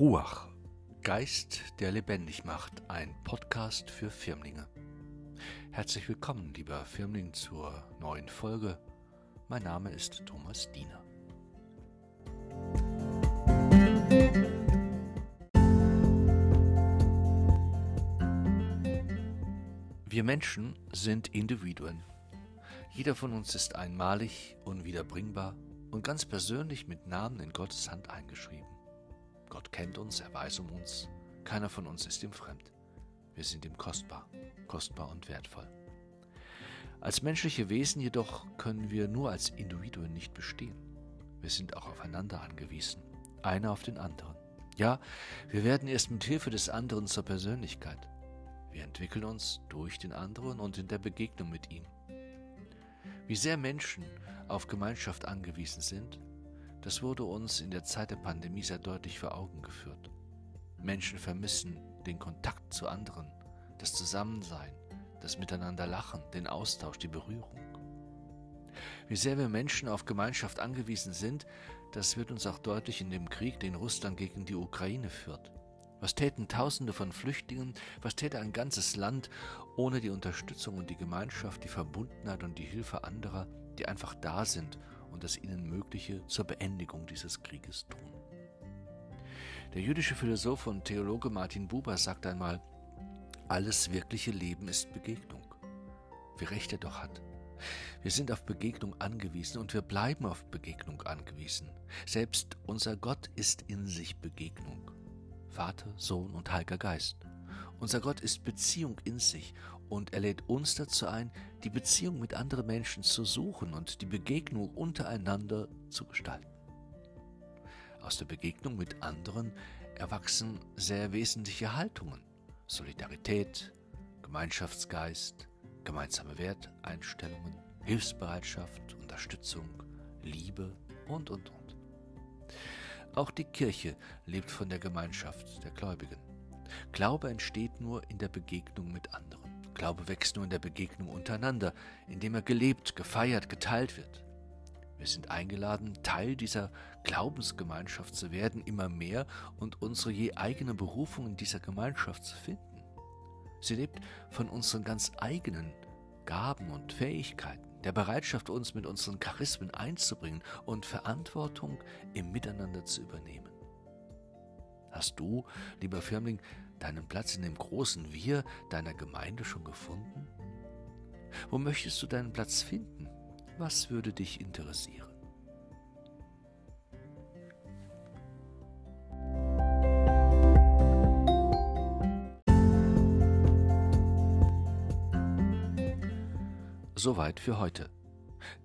Ruach, Geist, der lebendig macht, ein Podcast für Firmlinge. Herzlich willkommen, lieber Firmling, zur neuen Folge. Mein Name ist Thomas Diener. Wir Menschen sind Individuen. Jeder von uns ist einmalig, unwiederbringbar und ganz persönlich mit Namen in Gottes Hand eingeschrieben. Gott kennt uns, er weiß um uns, keiner von uns ist ihm fremd. Wir sind ihm kostbar, kostbar und wertvoll. Als menschliche Wesen jedoch können wir nur als Individuen nicht bestehen. Wir sind auch aufeinander angewiesen, einer auf den anderen. Ja, wir werden erst mit Hilfe des anderen zur Persönlichkeit. Wir entwickeln uns durch den anderen und in der Begegnung mit ihm. Wie sehr Menschen auf Gemeinschaft angewiesen sind, das wurde uns in der Zeit der Pandemie sehr deutlich vor Augen geführt. Menschen vermissen den Kontakt zu anderen, das Zusammensein, das Miteinander lachen, den Austausch, die Berührung. Wie sehr wir Menschen auf Gemeinschaft angewiesen sind, das wird uns auch deutlich in dem Krieg, den Russland gegen die Ukraine führt. Was täten Tausende von Flüchtlingen, was täte ein ganzes Land ohne die Unterstützung und die Gemeinschaft, die Verbundenheit und die Hilfe anderer, die einfach da sind und das ihnen Mögliche zur Beendigung dieses Krieges tun. Der jüdische Philosoph und Theologe Martin Buber sagt einmal, alles wirkliche Leben ist Begegnung. Wie recht er doch hat. Wir sind auf Begegnung angewiesen und wir bleiben auf Begegnung angewiesen. Selbst unser Gott ist in sich Begegnung. Vater, Sohn und Heiliger Geist. Unser Gott ist Beziehung in sich und er lädt uns dazu ein, die Beziehung mit anderen Menschen zu suchen und die Begegnung untereinander zu gestalten. Aus der Begegnung mit anderen erwachsen sehr wesentliche Haltungen, Solidarität, Gemeinschaftsgeist, gemeinsame Werteinstellungen, Hilfsbereitschaft, Unterstützung, Liebe und, und, und. Auch die Kirche lebt von der Gemeinschaft der Gläubigen. Glaube entsteht nur in der Begegnung mit anderen. Glaube wächst nur in der Begegnung untereinander, indem er gelebt, gefeiert, geteilt wird. Wir sind eingeladen, Teil dieser Glaubensgemeinschaft zu werden, immer mehr und unsere je eigene Berufung in dieser Gemeinschaft zu finden. Sie lebt von unseren ganz eigenen Gaben und Fähigkeiten, der Bereitschaft, uns mit unseren Charismen einzubringen und Verantwortung im Miteinander zu übernehmen. Hast du, lieber Firmling, deinen Platz in dem großen Wir deiner Gemeinde schon gefunden? Wo möchtest du deinen Platz finden? Was würde dich interessieren? Soweit für heute.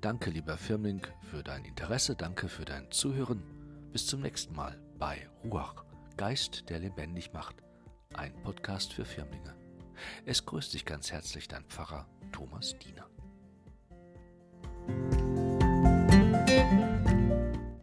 Danke, lieber Firmling, für dein Interesse, danke für dein Zuhören. Bis zum nächsten Mal bei Ruach, Geist, der lebendig macht ein Podcast für Firmlinge. Es grüßt dich ganz herzlich dein Pfarrer Thomas Diener.